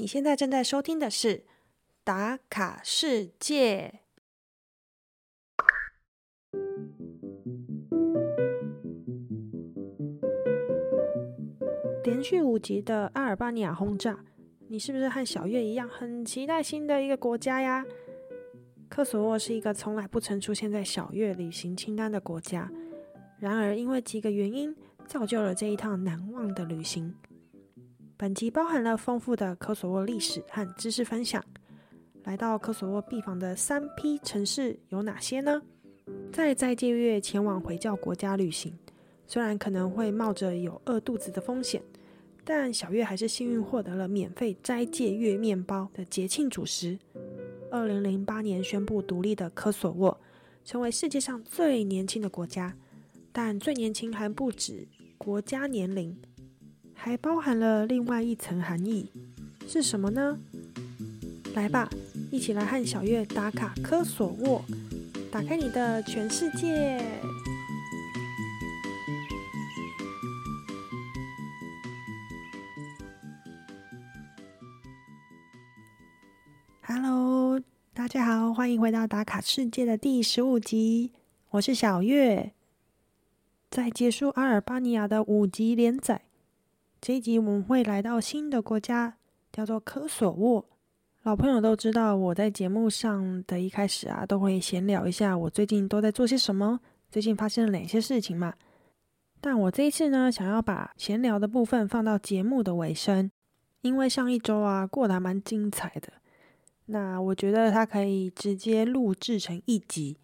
你现在正在收听的是《打卡世界》。连续五集的阿尔巴尼亚轰炸，你是不是和小月一样很期待新的一个国家呀？科索沃是一个从来不曾出现在小月旅行清单的国家，然而因为几个原因，造就了这一趟难忘的旅行。本集包含了丰富的科索沃历史和知识分享。来到科索沃必访的三批城市有哪些呢？在斋戒月前往回教国家旅行，虽然可能会冒着有饿肚子的风险，但小月还是幸运获得了免费斋戒月面包的节庆主食。二零零八年宣布独立的科索沃，成为世界上最年轻的国家，但最年轻还不止国家年龄。还包含了另外一层含义，是什么呢？来吧，一起来和小月打卡科索沃，打开你的全世界。Hello，大家好，欢迎回到打卡世界的第十五集，我是小月。在结束阿尔巴尼亚的五集连载。这一集我们会来到新的国家，叫做科索沃。老朋友都知道，我在节目上的一开始啊，都会闲聊一下我最近都在做些什么，最近发生了哪些事情嘛。但我这一次呢，想要把闲聊的部分放到节目的尾声，因为上一周啊过得还蛮精彩的。那我觉得它可以直接录制成一集，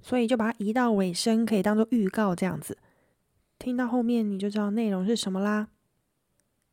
所以就把它移到尾声，可以当做预告这样子。听到后面你就知道内容是什么啦。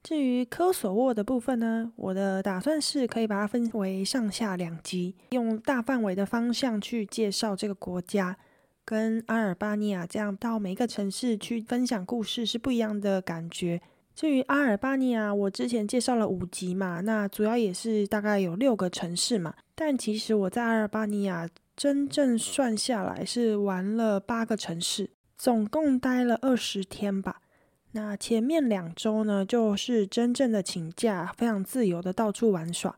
至于科索沃的部分呢，我的打算是可以把它分为上下两集，用大范围的方向去介绍这个国家，跟阿尔巴尼亚这样到每个城市去分享故事是不一样的感觉。至于阿尔巴尼亚，我之前介绍了五集嘛，那主要也是大概有六个城市嘛，但其实我在阿尔巴尼亚真正算下来是玩了八个城市，总共待了二十天吧。那前面两周呢，就是真正的请假，非常自由的到处玩耍。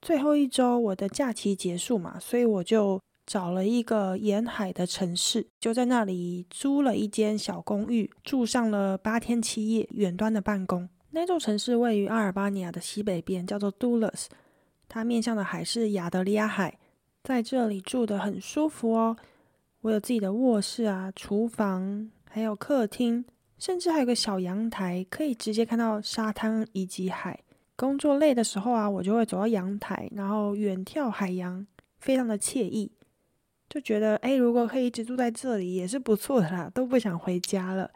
最后一周我的假期结束嘛，所以我就找了一个沿海的城市，就在那里租了一间小公寓，住上了八天七夜，远端的办公。那座城市位于阿尔巴尼亚的西北边，叫做杜勒斯，它面向的海是亚得里亚海，在这里住的很舒服哦。我有自己的卧室啊，厨房，还有客厅。甚至还有个小阳台，可以直接看到沙滩以及海。工作累的时候啊，我就会走到阳台，然后远眺海洋，非常的惬意。就觉得，哎，如果可以一直住在这里，也是不错的啦，都不想回家了。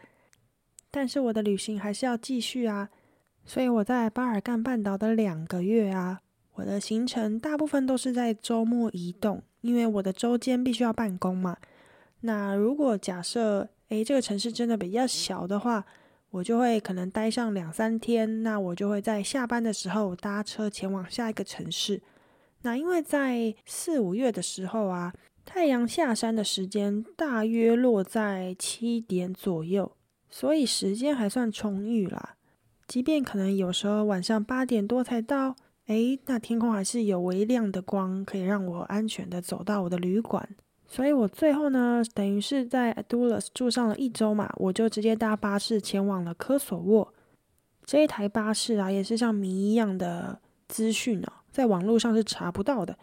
但是我的旅行还是要继续啊，所以我在巴尔干半岛的两个月啊，我的行程大部分都是在周末移动，因为我的周间必须要办公嘛。那如果假设，诶，这个城市真的比较小的话，我就会可能待上两三天。那我就会在下班的时候搭车前往下一个城市。那因为在四五月的时候啊，太阳下山的时间大约落在七点左右，所以时间还算充裕啦。即便可能有时候晚上八点多才到，诶，那天空还是有微亮的光，可以让我安全的走到我的旅馆。所以我最后呢，等于是在 Adulis 住上了一周嘛，我就直接搭巴士前往了科索沃。这一台巴士啊，也是像谜一样的资讯哦，在网络上是查不到的。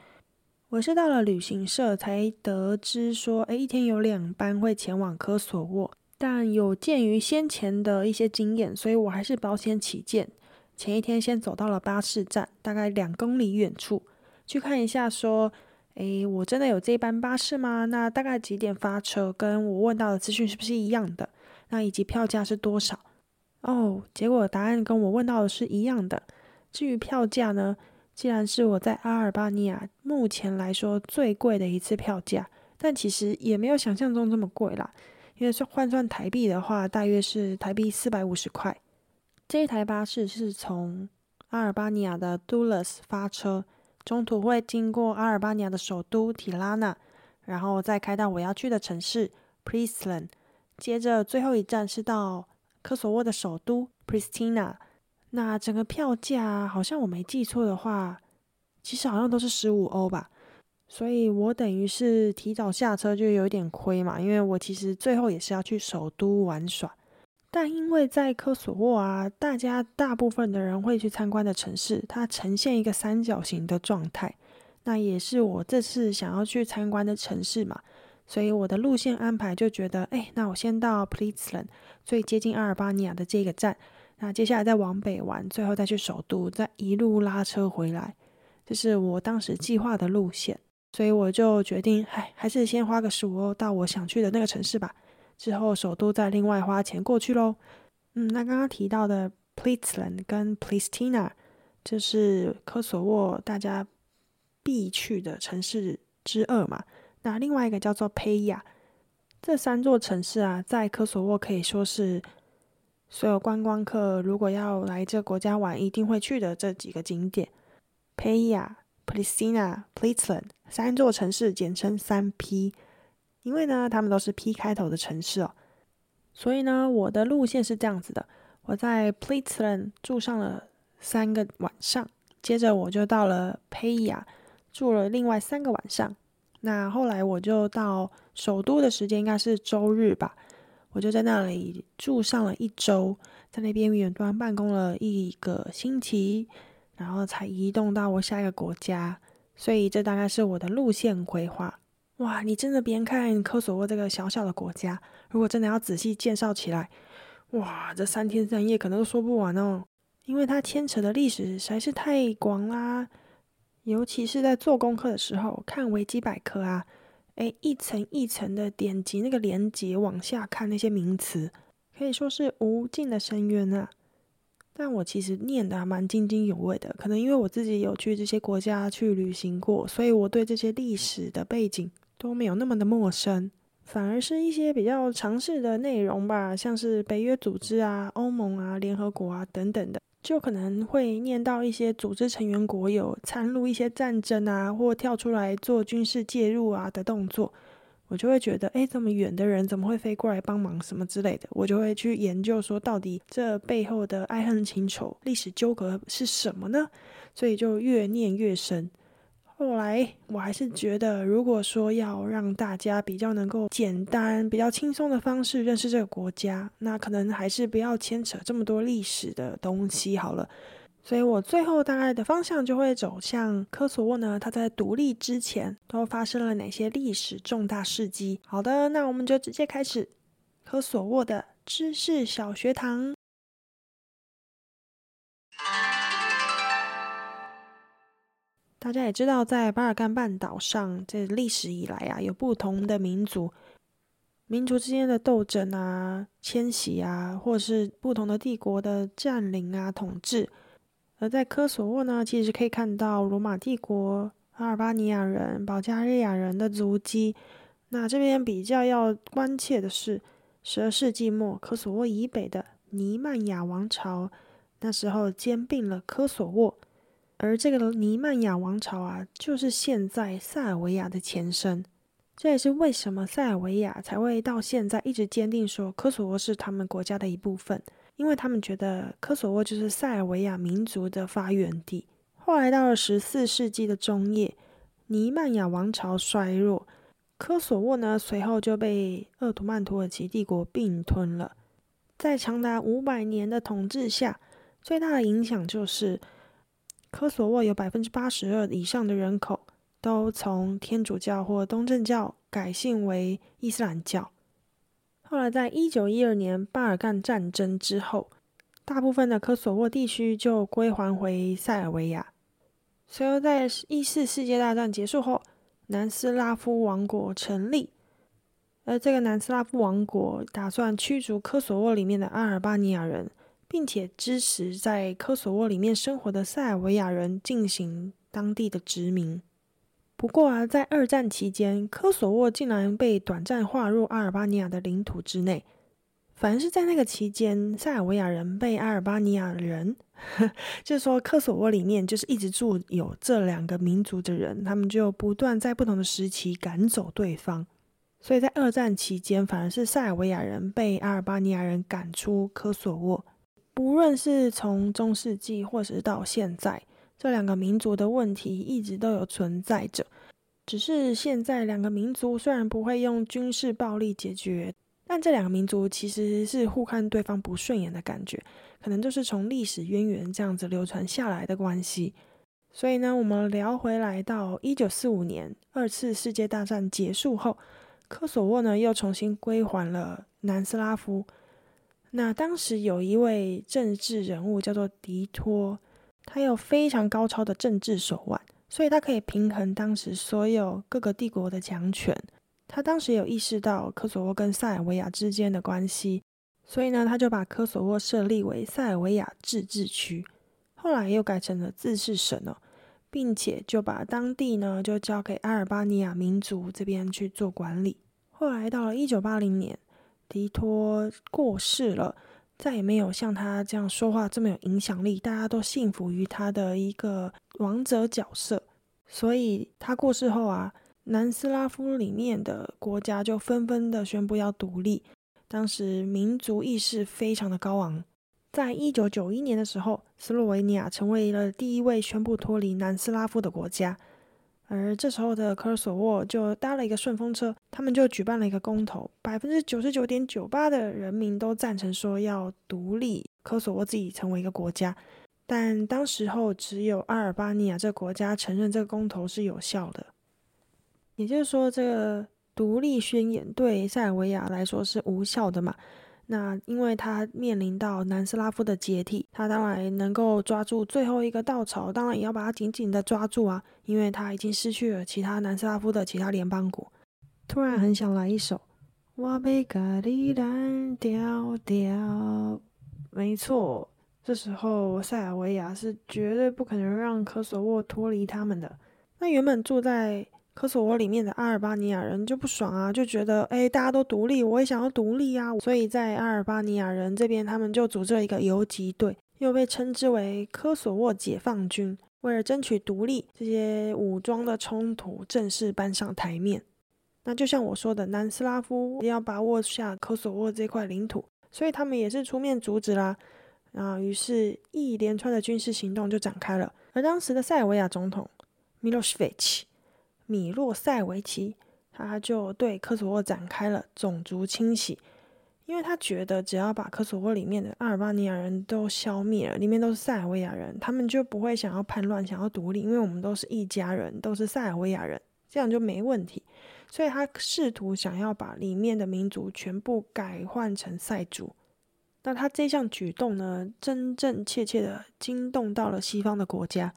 我是到了旅行社才得知说，诶，一天有两班会前往科索沃，但有鉴于先前的一些经验，所以我还是保险起见，前一天先走到了巴士站，大概两公里远处，去看一下说。诶，我真的有这班巴士吗？那大概几点发车？跟我问到的资讯是不是一样的？那以及票价是多少？哦，结果答案跟我问到的是一样的。至于票价呢？既然是我在阿尔巴尼亚目前来说最贵的一次票价，但其实也没有想象中这么贵啦。因为是换算台币的话，大约是台币四百五十块。这一台巴士是从阿尔巴尼亚的杜勒斯发车。中途会经过阿尔巴尼亚的首都提拉纳，然后再开到我要去的城市 Pristina，接着最后一站是到科索沃的首都 Pristina。那整个票价好像我没记错的话，其实好像都是十五欧吧。所以我等于是提早下车就有点亏嘛，因为我其实最后也是要去首都玩耍。但因为在科索沃啊，大家大部分的人会去参观的城市，它呈现一个三角形的状态，那也是我这次想要去参观的城市嘛。所以我的路线安排就觉得，哎，那我先到 p l i s l a n 最接近阿尔巴尼亚的这个站，那接下来再往北玩，最后再去首都，再一路拉车回来，这是我当时计划的路线。所以我就决定，哎，还是先花个十五欧到我想去的那个城市吧，之后首都再另外花钱过去喽。嗯，那刚刚提到的 p l i s l a n 跟 Pristina，这是科索沃大家必去的城市之二嘛。那另外一个叫做佩亚，这三座城市啊，在科索沃可以说是所有观光客如果要来这国家玩，一定会去的这几个景点。佩亚、p l i s t i n a p l i s l a n 三座城市简称三 P，因为呢，他们都是 P 开头的城市哦。所以呢，我的路线是这样子的：我在 p l i s l a n 住上了三个晚上，接着我就到了佩亚住了另外三个晚上。那后来我就到首都的时间应该是周日吧，我就在那里住上了一周，在那边远端办公了一个星期，然后才移动到我下一个国家。所以这大概是我的路线规划。哇，你真的别看科索沃这个小小的国家，如果真的要仔细介绍起来，哇，这三天三夜可能都说不完哦，因为它牵扯的历史实在是太广啦。尤其是在做功课的时候，看维基百科啊，诶，一层一层的点击那个连接往下看那些名词，可以说是无尽的深渊啊。但我其实念的还蛮津津有味的，可能因为我自己有去这些国家去旅行过，所以我对这些历史的背景都没有那么的陌生，反而是一些比较常识的内容吧，像是北约组织啊、欧盟啊、联合国啊等等的。就可能会念到一些组织成员国有参入一些战争啊，或跳出来做军事介入啊的动作，我就会觉得，哎，这么远的人怎么会飞过来帮忙什么之类的，我就会去研究说，到底这背后的爱恨情仇、历史纠葛是什么呢？所以就越念越深。后来我还是觉得，如果说要让大家比较能够简单、比较轻松的方式认识这个国家，那可能还是不要牵扯这么多历史的东西好了。所以我最后大概的方向就会走向科索沃呢，它在独立之前都发生了哪些历史重大事迹？好的，那我们就直接开始科索沃的知识小学堂。大家也知道，在巴尔干半岛上，这历史以来啊，有不同的民族，民族之间的斗争啊、迁徙啊，或是不同的帝国的占领啊、统治。而在科索沃呢，其实可以看到罗马帝国、阿尔巴尼亚人、保加利亚人的足迹。那这边比较要关切的是，十二世纪末，科索沃以北的尼曼雅王朝，那时候兼并了科索沃。而这个尼曼雅王朝啊，就是现在塞尔维亚的前身。这也是为什么塞尔维亚才会到现在一直坚定说科索沃是他们国家的一部分，因为他们觉得科索沃就是塞尔维亚民族的发源地。后来到了十四世纪的中叶，尼曼雅王朝衰弱，科索沃呢随后就被鄂图曼土耳其帝国并吞了。在长达五百年的统治下，最大的影响就是。科索沃有百分之八十二以上的人口都从天主教或东正教改信为伊斯兰教。后来，在一九一二年巴尔干战争之后，大部分的科索沃地区就归还回塞尔维亚。随后，在一次世界大战结束后，南斯拉夫王国成立，而这个南斯拉夫王国打算驱逐科索沃里面的阿尔巴尼亚人。并且支持在科索沃里面生活的塞尔维亚人进行当地的殖民。不过啊，在二战期间，科索沃竟然被短暂划入阿尔巴尼亚的领土之内。反而是在那个期间，塞尔维亚人被阿尔巴尼亚人，就是说科索沃里面就是一直住有这两个民族的人，他们就不断在不同的时期赶走对方。所以在二战期间，反而是塞尔维亚人被阿尔巴尼亚人赶出科索沃。不论是从中世纪或是到现在，这两个民族的问题一直都有存在着。只是现在两个民族虽然不会用军事暴力解决，但这两个民族其实是互看对方不顺眼的感觉，可能就是从历史渊源这样子流传下来的关系。所以呢，我们聊回来到一九四五年，二次世界大战结束后，科索沃呢又重新归还了南斯拉夫。那当时有一位政治人物叫做迪托，他有非常高超的政治手腕。所以他可以平衡当时所有各个帝国的强权。他当时有意识到科索沃跟塞尔维亚之间的关系，所以呢，他就把科索沃设立为塞尔维亚自治区，后来又改成了自治省哦，并且就把当地呢就交给阿尔巴尼亚民族这边去做管理。后来到了一九八零年，迪托过世了。再也没有像他这样说话这么有影响力，大家都信服于他的一个王者角色。所以他过世后啊，南斯拉夫里面的国家就纷纷的宣布要独立。当时民族意识非常的高昂。在一九九一年的时候，斯洛维尼亚成为了第一位宣布脱离南斯拉夫的国家。而这时候的科索沃就搭了一个顺风车，他们就举办了一个公投，百分之九十九点九八的人民都赞成说要独立，科索沃自己成为一个国家。但当时候只有阿尔巴尼亚这个国家承认这个公投是有效的，也就是说，这个独立宣言对塞尔维亚来说是无效的嘛。那因为他面临到南斯拉夫的解体，他当然能够抓住最后一个稻草，当然也要把它紧紧的抓住啊，因为他已经失去了其他南斯拉夫的其他联邦国。突然很想来一首《我被咖喱蓝调调》，没错，这时候塞尔维亚是绝对不可能让科索沃脱离他们的。那原本住在科索沃里面的阿尔巴尼亚人就不爽啊，就觉得哎，大家都独立，我也想要独立啊。所以在阿尔巴尼亚人这边，他们就组织了一个游击队，又被称之为科索沃解放军。为了争取独立，这些武装的冲突正式搬上台面。那就像我说的，南斯拉夫要把握下科索沃这块领土，所以他们也是出面阻止啦。啊，于是，一连串的军事行动就展开了。而当时的塞尔维亚总统米洛什维奇。米洛塞维奇，他就对科索沃展开了种族清洗，因为他觉得只要把科索沃里面的阿尔巴尼亚人都消灭了，里面都是塞尔维亚人，他们就不会想要叛乱、想要独立，因为我们都是一家人，都是塞尔维亚人，这样就没问题。所以他试图想要把里面的民族全部改换成塞族。那他这项举动呢，真真切切的惊动到了西方的国家，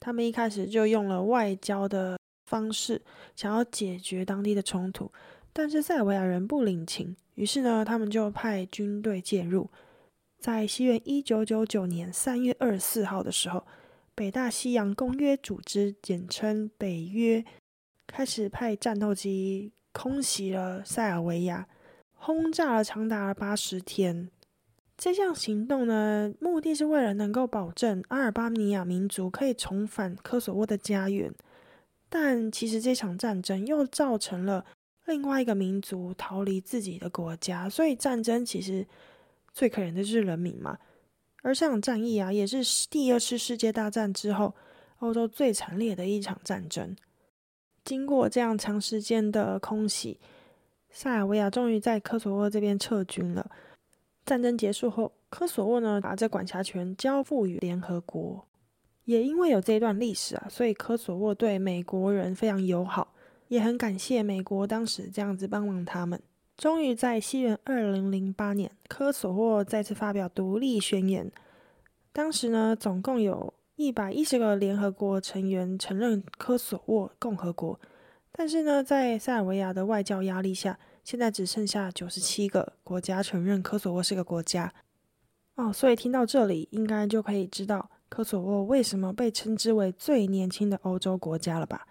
他们一开始就用了外交的。方式想要解决当地的冲突，但是塞尔维亚人不领情，于是呢，他们就派军队介入。在西元一九九九年三月二十四号的时候，北大西洋公约组织（简称北约）开始派战斗机空袭了塞尔维亚，轰炸了长达了八十天。这项行动呢，目的是为了能够保证阿尔巴尼亚民族可以重返科索沃的家园。但其实这场战争又造成了另外一个民族逃离自己的国家，所以战争其实最可怜的就是人民嘛。而这场战役啊，也是第二次世界大战之后欧洲最惨烈的一场战争。经过这样长时间的空袭，塞尔维亚终于在科索沃这边撤军了。战争结束后，科索沃呢把这管辖权交付于联合国。也因为有这段历史啊，所以科索沃对美国人非常友好，也很感谢美国当时这样子帮忙他们。终于在西元二零零八年，科索沃再次发表独立宣言。当时呢，总共有一百一十个联合国成员承认科索沃共和国，但是呢，在塞尔维亚的外交压力下，现在只剩下九十七个国家承认科索沃是个国家。哦，所以听到这里，应该就可以知道。科索沃为什么被称之为最年轻的欧洲国家了吧？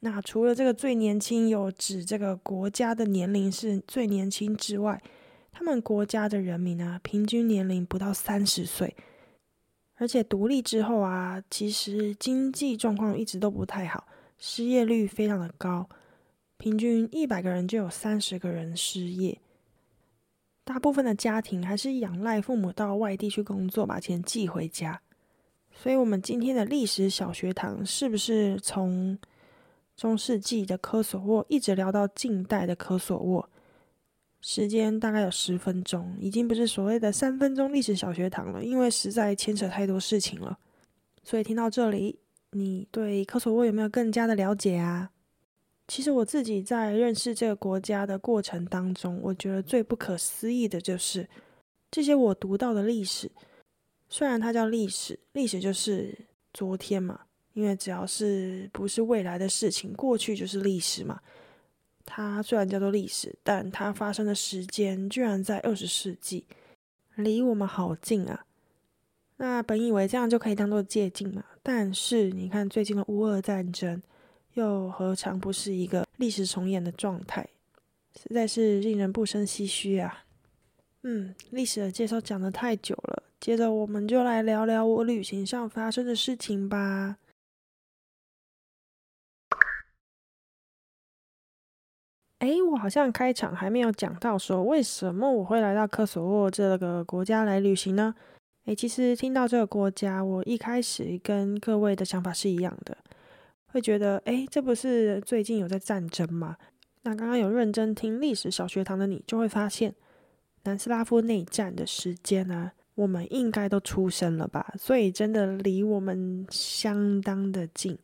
那除了这个最年轻有指这个国家的年龄是最年轻之外，他们国家的人民啊，平均年龄不到三十岁，而且独立之后啊，其实经济状况一直都不太好，失业率非常的高，平均一百个人就有三十个人失业。大部分的家庭还是仰赖父母到外地去工作，把钱寄回家。所以，我们今天的历史小学堂是不是从中世纪的科索沃一直聊到近代的科索沃？时间大概有十分钟，已经不是所谓的三分钟历史小学堂了，因为实在牵扯太多事情了。所以听到这里，你对科索沃有没有更加的了解啊？其实我自己在认识这个国家的过程当中，我觉得最不可思议的就是这些我读到的历史。虽然它叫历史，历史就是昨天嘛，因为只要是不是未来的事情，过去就是历史嘛。它虽然叫做历史，但它发生的时间居然在二十世纪，离我们好近啊！那本以为这样就可以当做借鉴嘛，但是你看最近的乌俄战争，又何尝不是一个历史重演的状态？实在是令人不胜唏嘘啊！嗯，历史的介绍讲的太久了，接着我们就来聊聊我旅行上发生的事情吧。哎，我好像开场还没有讲到说为什么我会来到科索沃这个国家来旅行呢？哎，其实听到这个国家，我一开始跟各位的想法是一样的，会觉得哎，这不是最近有在战争吗？那刚刚有认真听历史小学堂的你，就会发现南斯拉夫内战的时间呢，我们应该都出生了吧？所以真的离我们相当的近。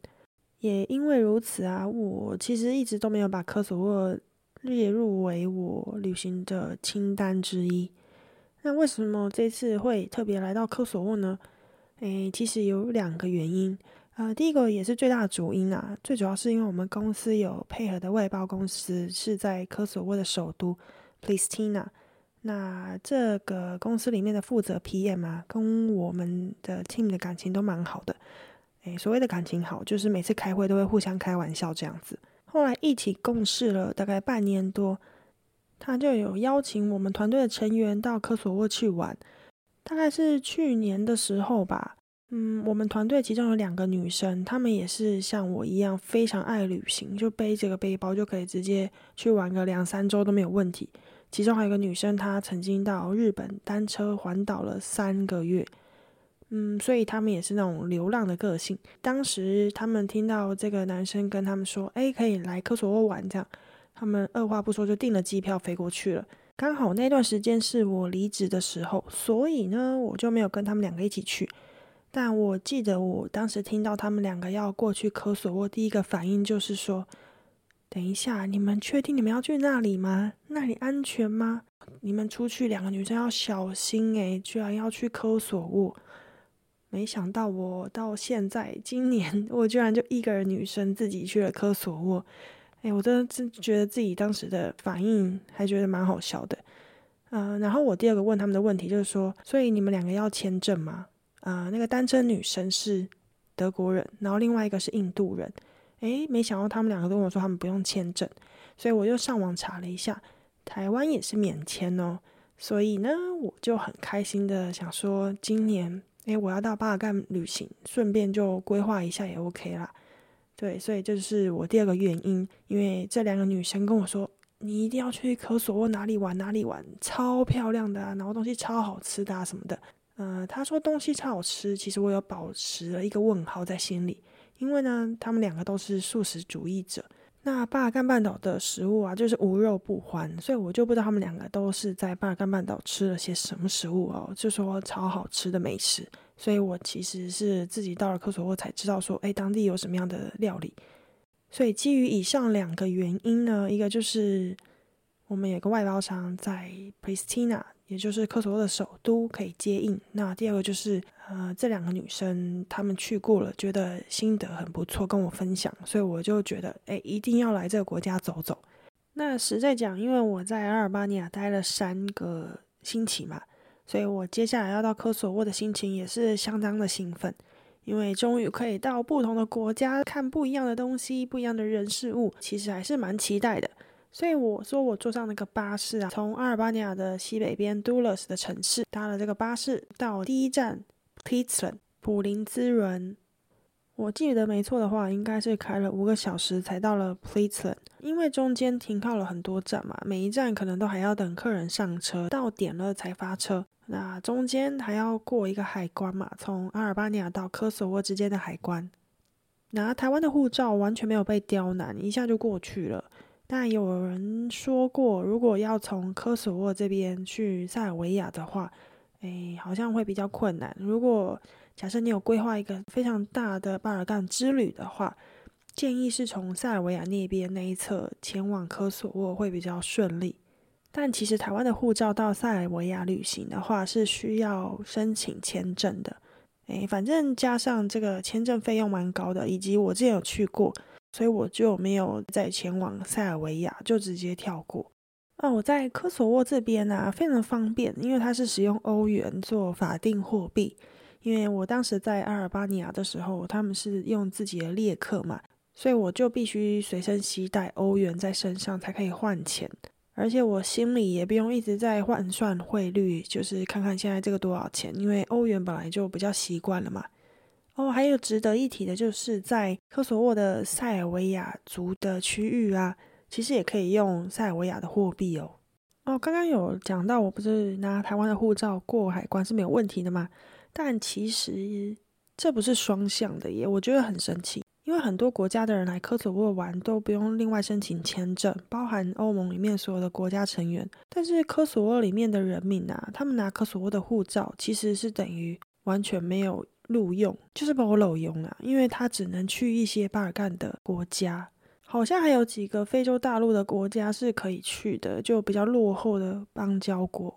也因为如此啊，我其实一直都没有把科索沃。列入为我旅行的清单之一。那为什么这次会特别来到科索沃呢？诶，其实有两个原因。呃，第一个也是最大的主因啊，最主要是因为我们公司有配合的外包公司是在科索沃的首都 Pristina。那这个公司里面的负责 PM 啊，跟我们的 team 的感情都蛮好的。诶，所谓的感情好，就是每次开会都会互相开玩笑这样子。后来一起共事了大概半年多，他就有邀请我们团队的成员到科索沃去玩。大概是去年的时候吧，嗯，我们团队其中有两个女生，她们也是像我一样非常爱旅行，就背这个背包就可以直接去玩个两三周都没有问题。其中还有一个女生，她曾经到日本单车环岛了三个月。嗯，所以他们也是那种流浪的个性。当时他们听到这个男生跟他们说：“哎，可以来科索沃玩。”这样，他们二话不说就订了机票飞过去了。刚好那段时间是我离职的时候，所以呢，我就没有跟他们两个一起去。但我记得我当时听到他们两个要过去科索沃，第一个反应就是说：“等一下，你们确定你们要去那里吗？那里安全吗？你们出去两个女生要小心诶，居然要去科索沃。”没想到我到现在今年，我居然就一个人女生自己去了科索沃，哎，我真的真觉得自己当时的反应还觉得蛮好笑的，嗯，然后我第二个问他们的问题就是说，所以你们两个要签证吗？啊，那个单身女生是德国人，然后另外一个是印度人，哎，没想到他们两个跟我说他们不用签证，所以我就上网查了一下，台湾也是免签哦，所以呢，我就很开心的想说今年。诶，我要到巴尔干旅行，顺便就规划一下也 OK 啦。对，所以这是我第二个原因，因为这两个女生跟我说，你一定要去科索沃哪里玩哪里玩，超漂亮的啊，然后东西超好吃的啊什么的。嗯，她说东西超好吃，其实我有保持了一个问号在心里，因为呢，他们两个都是素食主义者。那巴尔干半岛的食物啊，就是无肉不欢，所以我就不知道他们两个都是在巴尔干半岛吃了些什么食物哦，就说超好吃的美食。所以我其实是自己到了科索沃才知道说，哎，当地有什么样的料理。所以基于以上两个原因呢，一个就是我们有个外包商在 Pristina。也就是科索沃的首都可以接应。那第二个就是，呃，这两个女生她们去过了，觉得心得很不错，跟我分享，所以我就觉得，哎，一定要来这个国家走走。那实在讲，因为我在阿尔巴尼亚待了三个星期嘛，所以我接下来要到科索沃的心情也是相当的兴奋，因为终于可以到不同的国家看不一样的东西、不一样的人事物，其实还是蛮期待的。所以我说，我坐上那个巴士啊，从阿尔巴尼亚的西北边杜勒斯的城市搭了这个巴士到第一站 p i t l a n 普林兹人。我记得没错的话，应该是开了五个小时才到了 p l i t l a n 因为中间停靠了很多站嘛，每一站可能都还要等客人上车，到点了才发车。那中间还要过一个海关嘛，从阿尔巴尼亚到科索沃之间的海关。拿台湾的护照完全没有被刁难，一下就过去了。但有人说过，如果要从科索沃这边去塞尔维亚的话，哎，好像会比较困难。如果假设你有规划一个非常大的巴尔干之旅的话，建议是从塞尔维亚那边那一侧前往科索沃会比较顺利。但其实台湾的护照到塞尔维亚旅行的话，是需要申请签证的。哎，反正加上这个签证费用蛮高的，以及我之前有去过，所以我就没有再前往塞尔维亚，就直接跳过。哦，我在科索沃这边呢，非常方便，因为它是使用欧元做法定货币。因为我当时在阿尔巴尼亚的时候，他们是用自己的列克嘛，所以我就必须随身携带欧元在身上才可以换钱。而且我心里也不用一直在换算汇率，就是看看现在这个多少钱，因为欧元本来就比较习惯了嘛。哦，还有值得一提的就是在科索沃的塞尔维亚族的区域啊，其实也可以用塞尔维亚的货币哦。哦，刚刚有讲到，我不是拿台湾的护照过海关是没有问题的嘛？但其实这不是双向的耶，我觉得很神奇。因为很多国家的人来科索沃玩都不用另外申请签证，包含欧盟里面所有的国家成员。但是科索沃里面的人民啊，他们拿科索沃的护照其实是等于完全没有录用，就是把我漏用了，因为他只能去一些巴尔干的国家，好像还有几个非洲大陆的国家是可以去的，就比较落后的邦交国。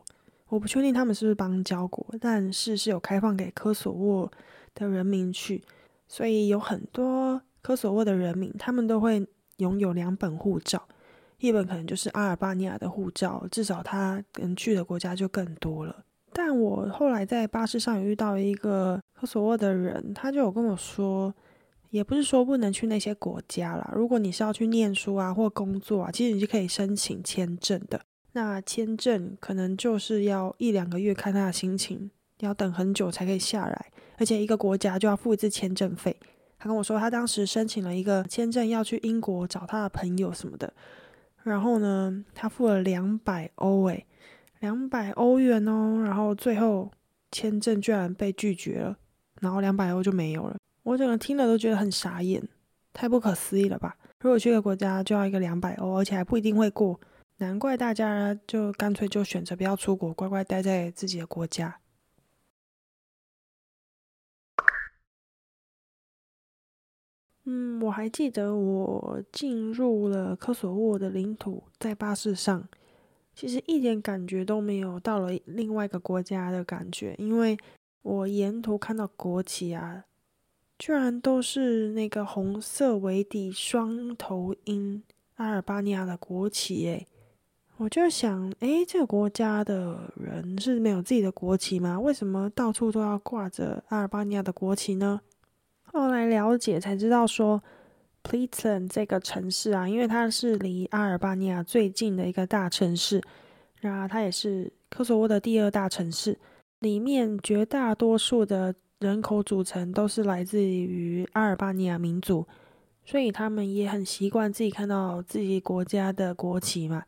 我不确定他们是不是邦交国，但是是有开放给科索沃的人民去。所以有很多科索沃的人民，他们都会拥有两本护照，一本可能就是阿尔巴尼亚的护照，至少他能去的国家就更多了。但我后来在巴士上遇到一个科索沃的人，他就有跟我说，也不是说不能去那些国家啦，如果你是要去念书啊或工作啊，其实你是可以申请签证的。那签证可能就是要一两个月，看他的心情，要等很久才可以下来。而且一个国家就要付一次签证费。他跟我说，他当时申请了一个签证，要去英国找他的朋友什么的。然后呢，他付了两百欧，诶，两百欧元哦。然后最后签证居然被拒绝了，然后两百欧就没有了。我整个听了都觉得很傻眼，太不可思议了吧？如果去个国家就要一个两百欧，而且还不一定会过，难怪大家就干脆就选择不要出国，乖乖待在自己的国家。嗯，我还记得我进入了科索沃的领土，在巴士上，其实一点感觉都没有到了另外一个国家的感觉，因为我沿途看到国旗啊，居然都是那个红色为底双头鹰阿尔巴尼亚的国旗，诶，我就想，诶，这个国家的人是没有自己的国旗吗？为什么到处都要挂着阿尔巴尼亚的国旗呢？后来了解才知道，说 p l e t l a n 这个城市啊，因为它是离阿尔巴尼亚最近的一个大城市，那它也是科索沃的第二大城市，里面绝大多数的人口组成都是来自于阿尔巴尼亚民族，所以他们也很习惯自己看到自己国家的国旗嘛。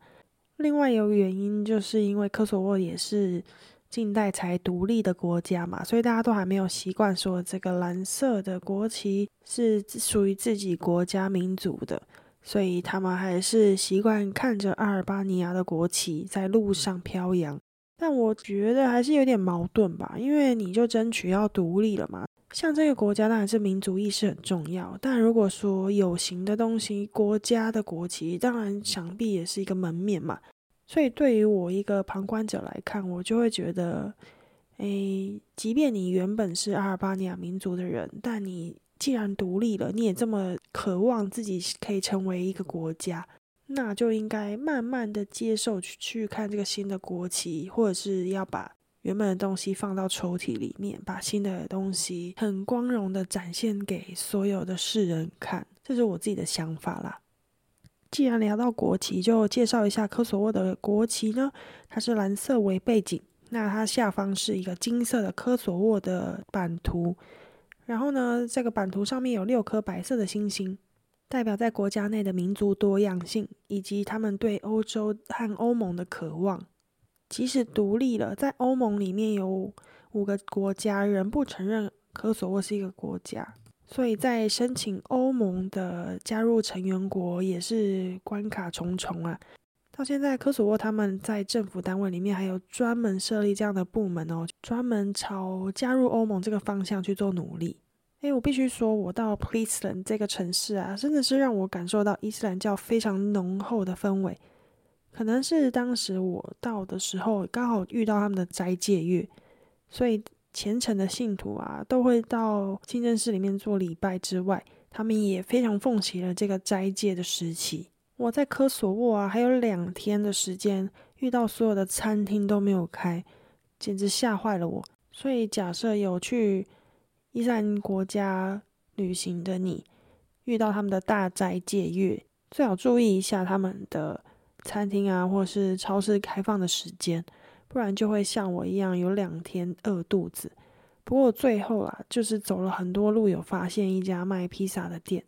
另外有原因，就是因为科索沃也是。近代才独立的国家嘛，所以大家都还没有习惯说这个蓝色的国旗是属于自己国家民族的，所以他们还是习惯看着阿尔巴尼亚的国旗在路上飘扬。但我觉得还是有点矛盾吧，因为你就争取要独立了嘛，像这个国家当然是民族意识很重要，但如果说有形的东西，国家的国旗当然想必也是一个门面嘛。所以，对于我一个旁观者来看，我就会觉得，诶，即便你原本是阿尔巴尼亚民族的人，但你既然独立了，你也这么渴望自己可以成为一个国家，那就应该慢慢的接受去去看这个新的国旗，或者是要把原本的东西放到抽屉里面，把新的东西很光荣的展现给所有的世人看，这是我自己的想法啦。既然聊到国旗，就介绍一下科索沃的国旗呢。它是蓝色为背景，那它下方是一个金色的科索沃的版图。然后呢，这个版图上面有六颗白色的星星。代表在国家内的民族多样性，以及他们对欧洲和欧盟的渴望。即使独立了，在欧盟里面有五个国家仍不承认科索沃是一个国家，所以在申请欧盟的加入成员国也是关卡重重啊。到现在，科索沃他们在政府单位里面还有专门设立这样的部门哦，专门朝加入欧盟这个方向去做努力。诶，我必须说，我到 p l e a s e l a n d 这个城市啊，真的是让我感受到伊斯兰教非常浓厚的氛围。可能是当时我到的时候刚好遇到他们的斋戒月，所以虔诚的信徒啊都会到清真寺里面做礼拜之外，他们也非常奉行了这个斋戒的时期。我在科索沃啊，还有两天的时间，遇到所有的餐厅都没有开，简直吓坏了我。所以假设有去伊斯兰国家旅行的你，遇到他们的大斋戒月，最好注意一下他们的餐厅啊，或是超市开放的时间，不然就会像我一样有两天饿肚子。不过最后啊，就是走了很多路，有发现一家卖披萨的店。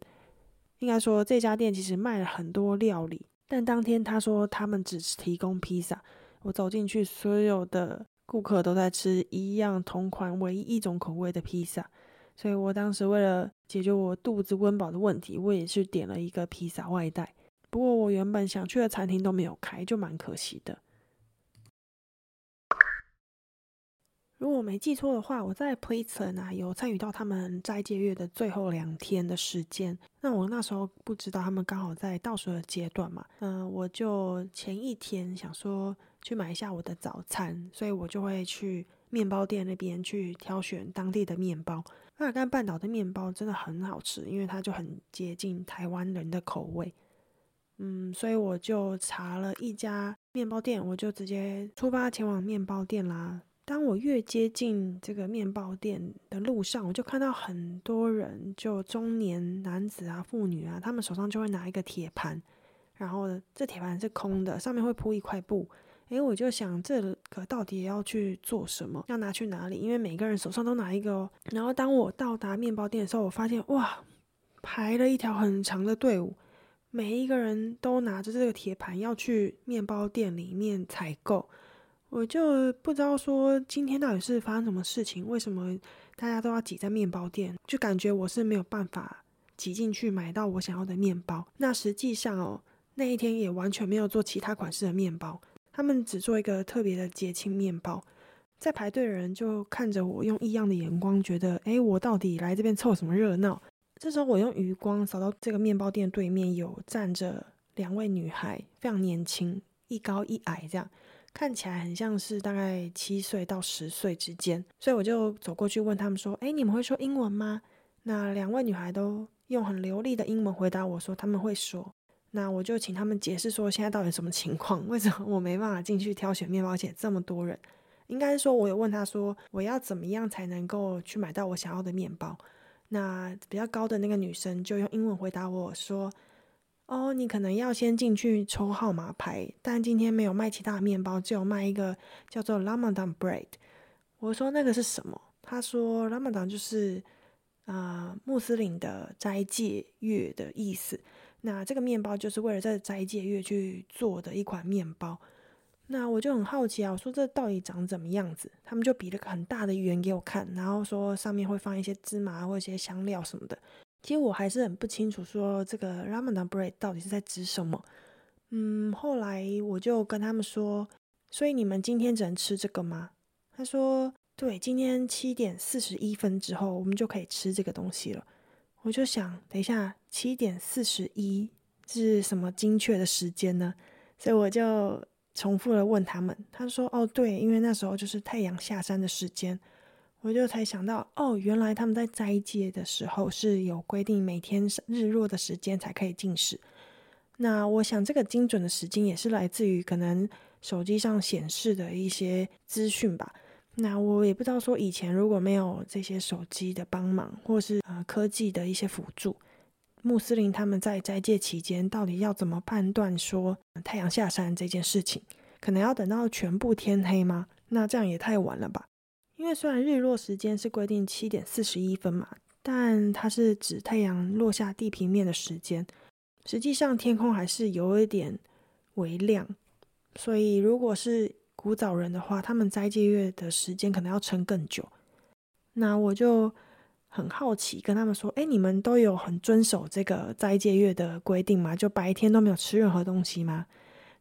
应该说，这家店其实卖了很多料理，但当天他说他们只提供披萨。我走进去，所有的顾客都在吃一样同款、唯一一种口味的披萨，所以我当时为了解决我肚子温饱的问题，我也是点了一个披萨外带。不过我原本想去的餐厅都没有开，就蛮可惜的。如果我没记错的话，我在 p l a c e n 啊有参与到他们斋戒月的最后两天的时间。那我那时候不知道他们刚好在倒数的阶段嘛，嗯，我就前一天想说去买一下我的早餐，所以我就会去面包店那边去挑选当地的面包。阿尔干半岛的面包真的很好吃，因为它就很接近台湾人的口味。嗯，所以我就查了一家面包店，我就直接出发前往面包店啦。当我越接近这个面包店的路上，我就看到很多人，就中年男子啊、妇女啊，他们手上就会拿一个铁盘，然后这铁盘是空的，上面会铺一块布。诶，我就想这个到底要去做什么？要拿去哪里？因为每个人手上都拿一个哦。然后当我到达面包店的时候，我发现哇，排了一条很长的队伍，每一个人都拿着这个铁盘要去面包店里面采购。我就不知道说今天到底是发生什么事情，为什么大家都要挤在面包店？就感觉我是没有办法挤进去买到我想要的面包。那实际上哦，那一天也完全没有做其他款式的面包，他们只做一个特别的节庆面包。在排队的人就看着我，用异样的眼光，觉得诶，我到底来这边凑什么热闹？这时候我用余光扫到这个面包店对面有站着两位女孩，非常年轻，一高一矮这样。看起来很像是大概七岁到十岁之间，所以我就走过去问他们说：“哎，你们会说英文吗？”那两位女孩都用很流利的英文回答我说他们会说。那我就请他们解释说现在到底什么情况，为什么我没办法进去挑选面包，而且这么多人？应该是说我有问他说我要怎么样才能够去买到我想要的面包。那比较高的那个女生就用英文回答我说。哦，你可能要先进去抽号码牌，但今天没有卖其他面包，只有卖一个叫做 Ramadan bread。我说那个是什么？他说 Ramadan 就是啊穆斯林的斋戒月的意思。那这个面包就是为了在斋戒月去做的一款面包。那我就很好奇啊，我说这到底长怎么样子？他们就比了个很大的圆给我看，然后说上面会放一些芝麻或一些香料什么的。其实我还是很不清楚，说这个 Ramadan bread 到底是在指什么。嗯，后来我就跟他们说，所以你们今天只能吃这个吗？他说，对，今天七点四十一分之后，我们就可以吃这个东西了。我就想，等一下，七点四十一是什么精确的时间呢？所以我就重复的问他们，他说，哦，对，因为那时候就是太阳下山的时间。我就才想到，哦，原来他们在斋戒的时候是有规定，每天日落的时间才可以进食。那我想，这个精准的时间也是来自于可能手机上显示的一些资讯吧。那我也不知道说，以前如果没有这些手机的帮忙，或是呃科技的一些辅助，穆斯林他们在斋戒期间到底要怎么判断说太阳下山这件事情？可能要等到全部天黑吗？那这样也太晚了吧？因为虽然日落时间是规定七点四十一分嘛，但它是指太阳落下地平面的时间。实际上天空还是有一点微亮，所以如果是古早人的话，他们斋戒月的时间可能要撑更久。那我就很好奇，跟他们说：“哎，你们都有很遵守这个斋戒月的规定吗？就白天都没有吃任何东西吗？”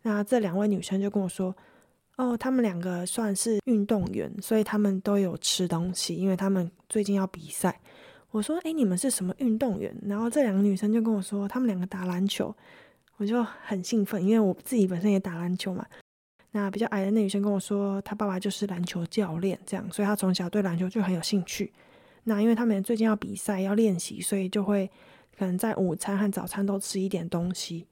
那这两位女生就跟我说：“哦，他们两个算是运动员，所以他们都有吃东西，因为他们最近要比赛。”我说：“哎，你们是什么运动员？”然后这两个女生就跟我说：“他们两个打篮球。”我就很兴奋，因为我自己本身也打篮球嘛。那比较矮的那女生跟我说：“她爸爸就是篮球教练，这样，所以她从小对篮球就很有兴趣。”那因为他们最近要比赛要练习，所以就会可能在午餐和早餐都吃一点东西。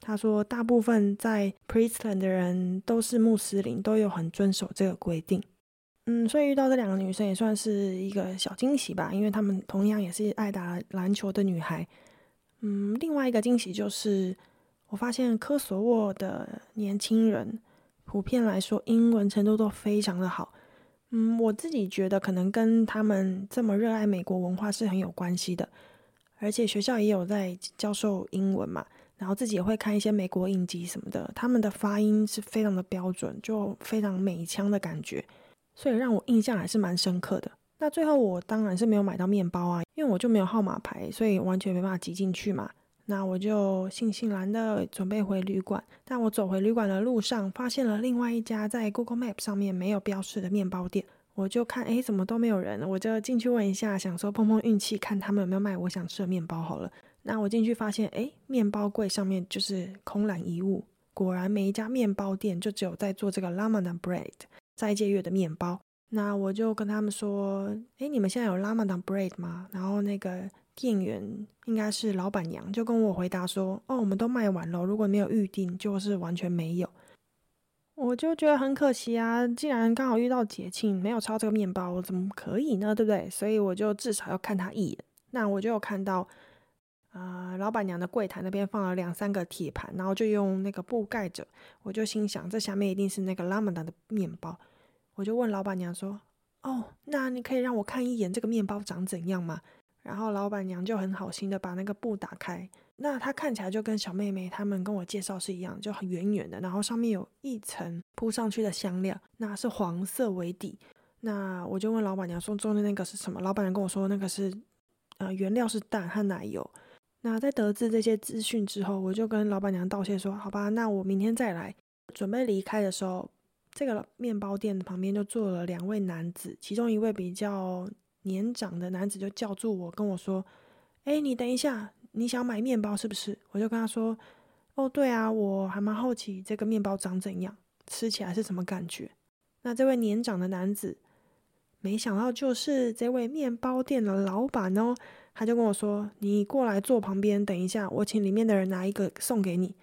他说：“大部分在 Priestland 的人都是穆斯林，都有很遵守这个规定。”嗯，所以遇到这两个女生也算是一个小惊喜吧，因为她们同样也是爱打篮球的女孩。嗯，另外一个惊喜就是我发现科索沃的年轻人普遍来说英文程度都非常的好。嗯，我自己觉得可能跟他们这么热爱美国文化是很有关系的，而且学校也有在教授英文嘛，然后自己也会看一些美国影集什么的，他们的发音是非常的标准，就非常美腔的感觉。所以让我印象还是蛮深刻的。那最后我当然是没有买到面包啊，因为我就没有号码牌，所以完全没办法挤进去嘛。那我就悻悻然的准备回旅馆。但我走回旅馆的路上，发现了另外一家在 Google Map 上面没有标示的面包店。我就看，哎，怎么都没有人？我就进去问一下，想说碰碰运气，看他们有没有卖我想吃的面包好了。那我进去发现，哎，面包柜上面就是空揽一物。果然，每一家面包店就只有在做这个 Ramadan bread。斋戒月的面包，那我就跟他们说：“哎，你们现在有 Ramadan bread 吗？”然后那个店员应该是老板娘，就跟我回答说：“哦，我们都卖完了，如果没有预定，就是完全没有。”我就觉得很可惜啊，既然刚好遇到节庆，没有抄这个面包，怎么可以呢？对不对？所以我就至少要看他一眼。那我就有看到，啊，老板娘的柜台那边放了两三个铁盘，然后就用那个布盖着。我就心想，这下面一定是那个拉曼达的面包。我就问老板娘说：“哦，那你可以让我看一眼这个面包长怎样吗？”然后老板娘就很好心的把那个布打开，那它看起来就跟小妹妹他们跟我介绍是一样，就很圆圆的，然后上面有一层铺上去的香料，那是黄色为底。那我就问老板娘说：“中间那个是什么？”老板娘跟我说：“那个是呃原料是蛋和奶油。”那在得知这些资讯之后，我就跟老板娘道谢说：“好吧，那我明天再来。”准备离开的时候。这个面包店旁边就坐了两位男子，其中一位比较年长的男子就叫住我，跟我说：“哎，你等一下，你想买面包是不是？”我就跟他说：“哦，对啊，我还蛮好奇这个面包长怎样，吃起来是什么感觉。”那这位年长的男子，没想到就是这位面包店的老板哦，他就跟我说：“你过来坐旁边，等一下，我请里面的人拿一个送给你。”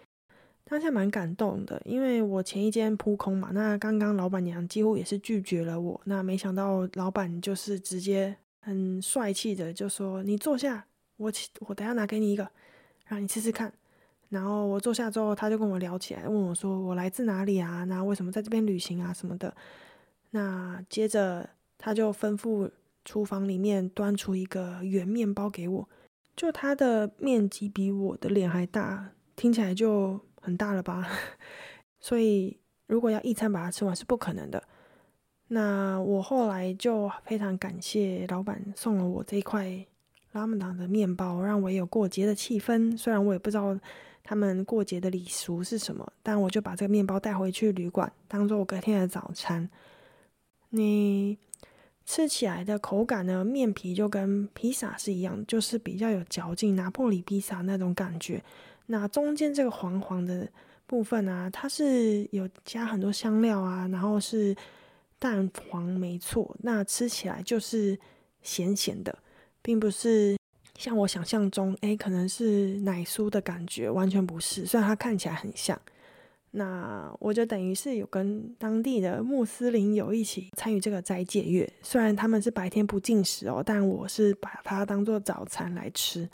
当下蛮感动的，因为我前一间扑空嘛，那刚刚老板娘几乎也是拒绝了我，那没想到老板就是直接很帅气的就说：“你坐下，我我等下拿给你一个，让你吃吃看。”然后我坐下之后，他就跟我聊起来，问我说：“我来自哪里啊？那为什么在这边旅行啊？什么的。”那接着他就吩咐厨房里面端出一个圆面包给我，就它的面积比我的脸还大，听起来就。很大了吧，所以如果要一餐把它吃完是不可能的。那我后来就非常感谢老板送了我这一块拉姆达的面包，让我有过节的气氛。虽然我也不知道他们过节的礼俗是什么，但我就把这个面包带回去旅馆，当做我隔天的早餐。你吃起来的口感呢？面皮就跟披萨是一样，就是比较有嚼劲，拿破里披萨那种感觉。那中间这个黄黄的部分啊，它是有加很多香料啊，然后是蛋黄，没错。那吃起来就是咸咸的，并不是像我想象中，哎，可能是奶酥的感觉，完全不是。虽然它看起来很像，那我就等于是有跟当地的穆斯林有一起参与这个斋戒月。虽然他们是白天不进食哦，但我是把它当做早餐来吃。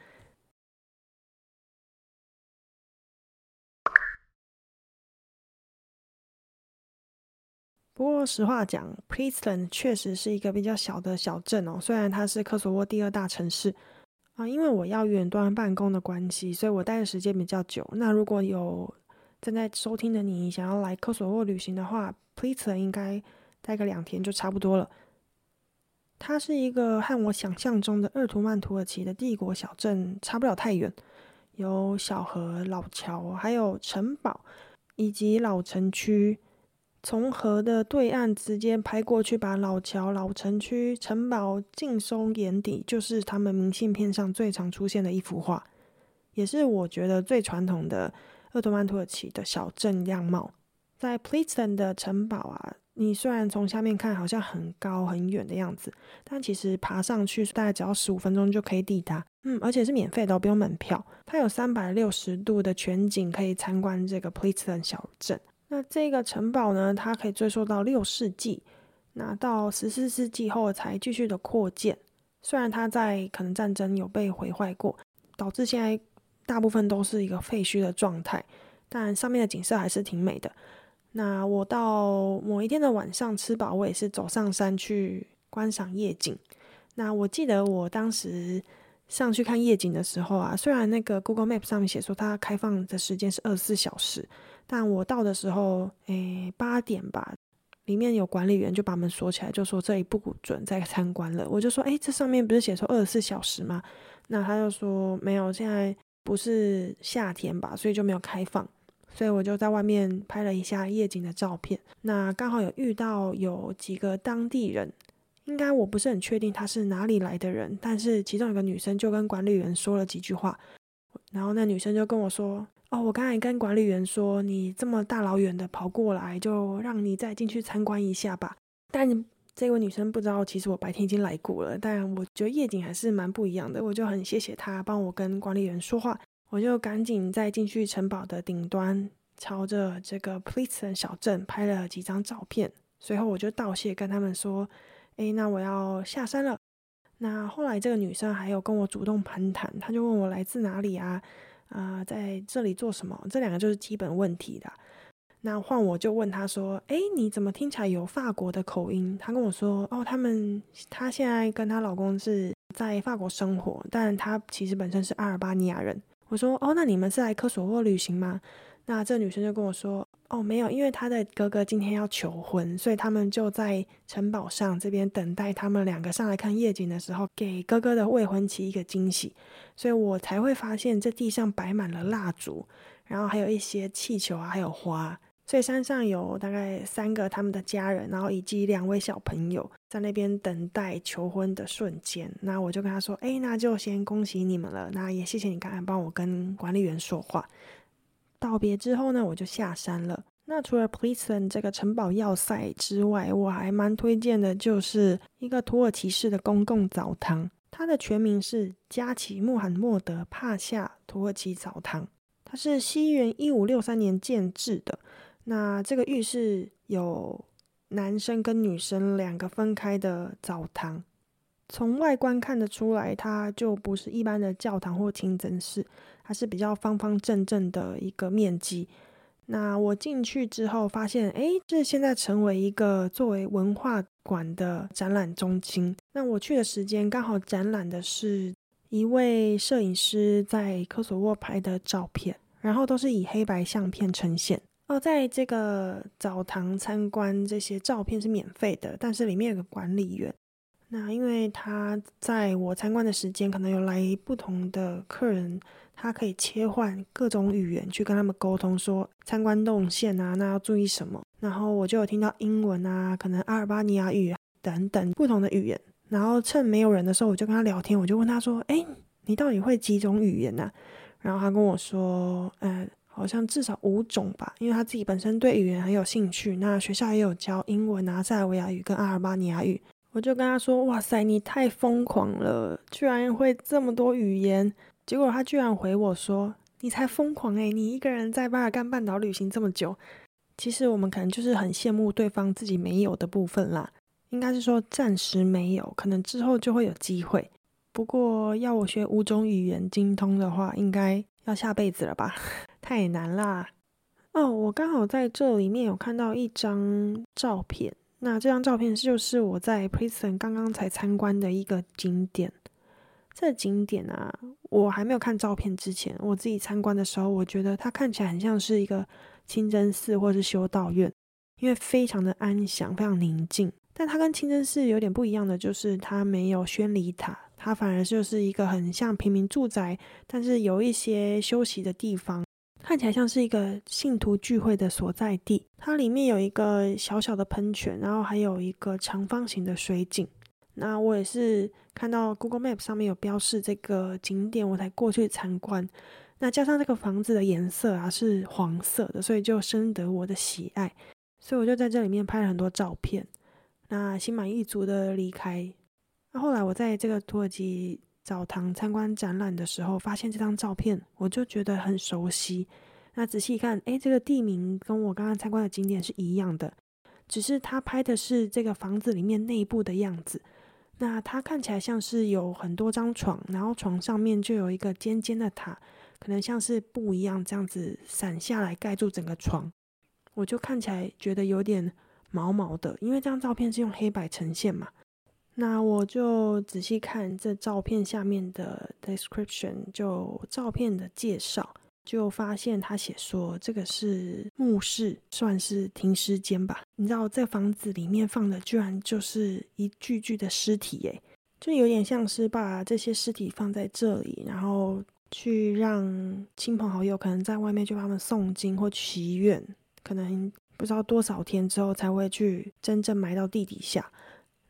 不过实话讲 p r i s t l a n d 确实是一个比较小的小镇哦。虽然它是科索沃第二大城市啊，因为我要远端办公的关系，所以我待的时间比较久。那如果有正在收听的你想要来科索沃旅行的话 p r i s t l a n d 应该待个两天就差不多了。它是一个和我想象中的鄂图曼土耳其的帝国小镇差不了太远，有小河、老桥，还有城堡以及老城区。从河的对岸直接拍过去，把老桥、老城区、城堡尽收眼底，就是他们明信片上最常出现的一幅画，也是我觉得最传统的鄂图曼土耳其的小镇样貌。在 p l e t o n 的城堡啊，你虽然从下面看好像很高很远的样子，但其实爬上去大概只要十五分钟就可以抵达。嗯，而且是免费的，不用门票。它有三百六十度的全景可以参观这个 p l e t o n 小镇。那这个城堡呢，它可以追溯到六世纪，那到十四世纪后才继续的扩建。虽然它在可能战争有被毁坏过，导致现在大部分都是一个废墟的状态，但上面的景色还是挺美的。那我到某一天的晚上吃饱，我也是走上山去观赏夜景。那我记得我当时上去看夜景的时候啊，虽然那个 Google Map 上面写说它开放的时间是二十四小时。但我到的时候，诶，八点吧，里面有管理员就把门锁起来，就说这里不准再参观了。我就说，诶，这上面不是写说二十四小时吗？那他就说没有，现在不是夏天吧，所以就没有开放。所以我就在外面拍了一下夜景的照片。那刚好有遇到有几个当地人，应该我不是很确定他是哪里来的人，但是其中有个女生就跟管理员说了几句话，然后那女生就跟我说。哦，我刚才跟管理员说，你这么大老远的跑过来，就让你再进去参观一下吧。但这位女生不知道，其实我白天已经来过了。但我觉得夜景还是蛮不一样的，我就很谢谢她帮我跟管理员说话。我就赶紧再进去城堡的顶端，朝着这个 p l e a s o n 小镇拍了几张照片。随后我就道谢，跟他们说：“哎，那我要下山了。”那后来这个女生还有跟我主动攀谈，她就问我来自哪里啊？啊，在这里做什么？这两个就是基本问题的。那换我就问他说：“哎，你怎么听起来有法国的口音？”他跟我说：“哦，他们她现在跟她老公是在法国生活，但她其实本身是阿尔巴尼亚人。”我说：“哦，那你们是来科索沃旅行吗？”那这女生就跟我说。哦，没有，因为他的哥哥今天要求婚，所以他们就在城堡上这边等待他们两个上来看夜景的时候，给哥哥的未婚妻一个惊喜，所以我才会发现这地上摆满了蜡烛，然后还有一些气球啊，还有花，所以山上有大概三个他们的家人，然后以及两位小朋友在那边等待求婚的瞬间。那我就跟他说，哎，那就先恭喜你们了，那也谢谢你刚才帮我跟管理员说话。道别之后呢，我就下山了。那除了 p l e s o n 这个城堡要塞之外，我还蛮推荐的，就是一个土耳其式的公共澡堂。它的全名是加奇穆罕默德帕夏土耳其澡堂。它是西元一五六三年建制的。那这个浴室有男生跟女生两个分开的澡堂。从外观看得出来，它就不是一般的教堂或清真寺。它是比较方方正正的一个面积。那我进去之后发现，哎，这现在成为一个作为文化馆的展览中心。那我去的时间刚好展览的是一位摄影师在科索沃拍的照片，然后都是以黑白相片呈现。哦，在这个澡堂参观，这些照片是免费的，但是里面有个管理员。那因为他在我参观的时间，可能有来不同的客人。他可以切换各种语言去跟他们沟通，说参观动线啊，那要注意什么？然后我就有听到英文啊，可能阿尔巴尼亚语等等不同的语言。然后趁没有人的时候，我就跟他聊天，我就问他说：“哎，你到底会几种语言呢？”然后他跟我说：“呃，好像至少五种吧，因为他自己本身对语言很有兴趣。那学校也有教英文啊、塞尔维亚语跟阿尔巴尼亚语。”我就跟他说：“哇塞，你太疯狂了，居然会这么多语言！”结果他居然回我说：“你才疯狂诶，你一个人在巴尔干半岛旅行这么久，其实我们可能就是很羡慕对方自己没有的部分啦。应该是说暂时没有，可能之后就会有机会。不过要我学五种语言精通的话，应该要下辈子了吧？太难啦。哦，我刚好在这里面有看到一张照片，那这张照片就是我在 Prison 刚刚才参观的一个景点。这景点啊，我还没有看照片之前，我自己参观的时候，我觉得它看起来很像是一个清真寺或是修道院，因为非常的安详，非常宁静。但它跟清真寺有点不一样的，就是它没有宣礼塔，它反而就是一个很像平民住宅，但是有一些休息的地方，看起来像是一个信徒聚会的所在地。它里面有一个小小的喷泉，然后还有一个长方形的水井。那我也是看到 Google Map 上面有标示这个景点，我才过去参观。那加上这个房子的颜色啊是黄色的，所以就深得我的喜爱。所以我就在这里面拍了很多照片。那心满意足的离开。那后来我在这个土耳其澡堂参观展览的时候，发现这张照片，我就觉得很熟悉。那仔细一看，诶，这个地名跟我刚刚参观的景点是一样的，只是他拍的是这个房子里面内部的样子。那它看起来像是有很多张床，然后床上面就有一个尖尖的塔，可能像是布一样这样子散下来盖住整个床。我就看起来觉得有点毛毛的，因为这张照片是用黑白呈现嘛。那我就仔细看这照片下面的 description，就照片的介绍。就发现他写说这个是墓室，算是停尸间吧。你知道这房子里面放的居然就是一具具的尸体，耶，就有点像是把这些尸体放在这里，然后去让亲朋好友可能在外面就把他们诵经或祈愿，可能不知道多少天之后才会去真正埋到地底下。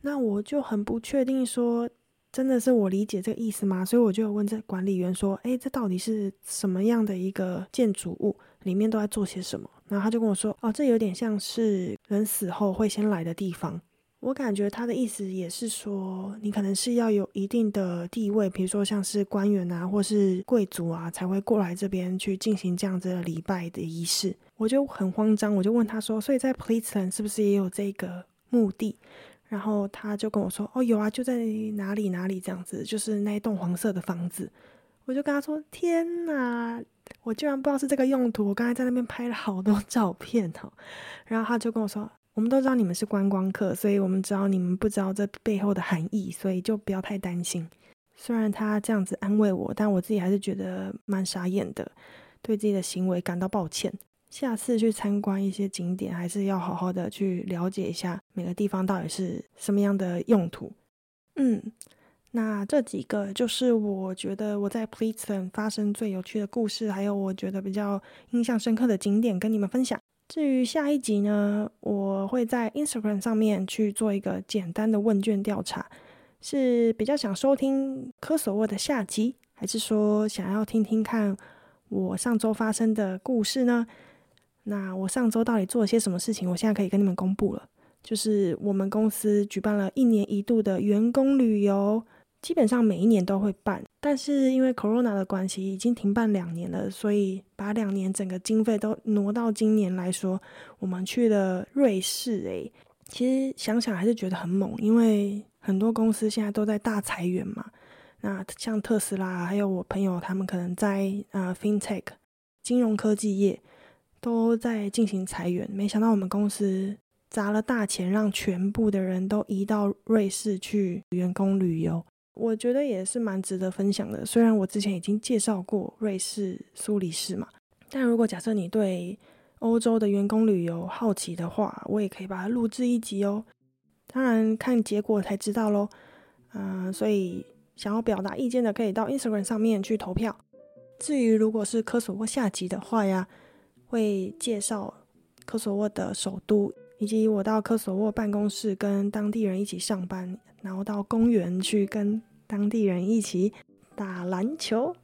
那我就很不确定说。真的是我理解这个意思吗？所以我就问这管理员说：“哎，这到底是什么样的一个建筑物？里面都在做些什么？”然后他就跟我说：“哦，这有点像是人死后会先来的地方。”我感觉他的意思也是说，你可能是要有一定的地位，比如说像是官员啊，或是贵族啊，才会过来这边去进行这样子的礼拜的仪式。我就很慌张，我就问他说：“所以在 p l e a s e n 是不是也有这个墓地？”然后他就跟我说：“哦，有啊，就在哪里哪里这样子，就是那一栋黄色的房子。”我就跟他说：“天哪，我居然不知道是这个用途！我刚才在那边拍了好多 照片哦。”然后他就跟我说：“我们都知道你们是观光客，所以我们知道你们不知道这背后的含义，所以就不要太担心。”虽然他这样子安慰我，但我自己还是觉得蛮傻眼的，对自己的行为感到抱歉。下次去参观一些景点，还是要好好的去了解一下每个地方到底是什么样的用途。嗯，那这几个就是我觉得我在 p l e a s o n 发生最有趣的故事，还有我觉得比较印象深刻的景点跟你们分享。至于下一集呢，我会在 Instagram 上面去做一个简单的问卷调查，是比较想收听科索沃的下集，还是说想要听听看我上周发生的故事呢？那我上周到底做了些什么事情？我现在可以跟你们公布了，就是我们公司举办了一年一度的员工旅游，基本上每一年都会办，但是因为 Corona 的关系，已经停办两年了，所以把两年整个经费都挪到今年来说，我们去了瑞士。诶，其实想想还是觉得很猛，因为很多公司现在都在大裁员嘛。那像特斯拉，还有我朋友他们可能在啊 FinTech 金融科技业。都在进行裁员，没想到我们公司砸了大钱，让全部的人都移到瑞士去员工旅游。我觉得也是蛮值得分享的。虽然我之前已经介绍过瑞士苏黎世嘛，但如果假设你对欧洲的员工旅游好奇的话，我也可以把它录制一集哦。当然看结果才知道喽。嗯，所以想要表达意见的可以到 Instagram 上面去投票。至于如果是科索沃下集的话呀。会介绍科索沃的首都，以及我到科索沃办公室跟当地人一起上班，然后到公园去跟当地人一起打篮球，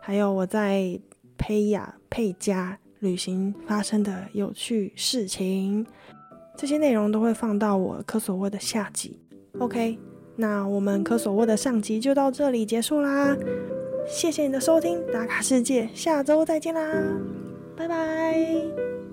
还有我在佩亚佩加旅行发生的有趣事情，这些内容都会放到我科索沃的下集。OK，那我们科索沃的上集就到这里结束啦，谢谢你的收听，打卡世界，下周再见啦。拜拜。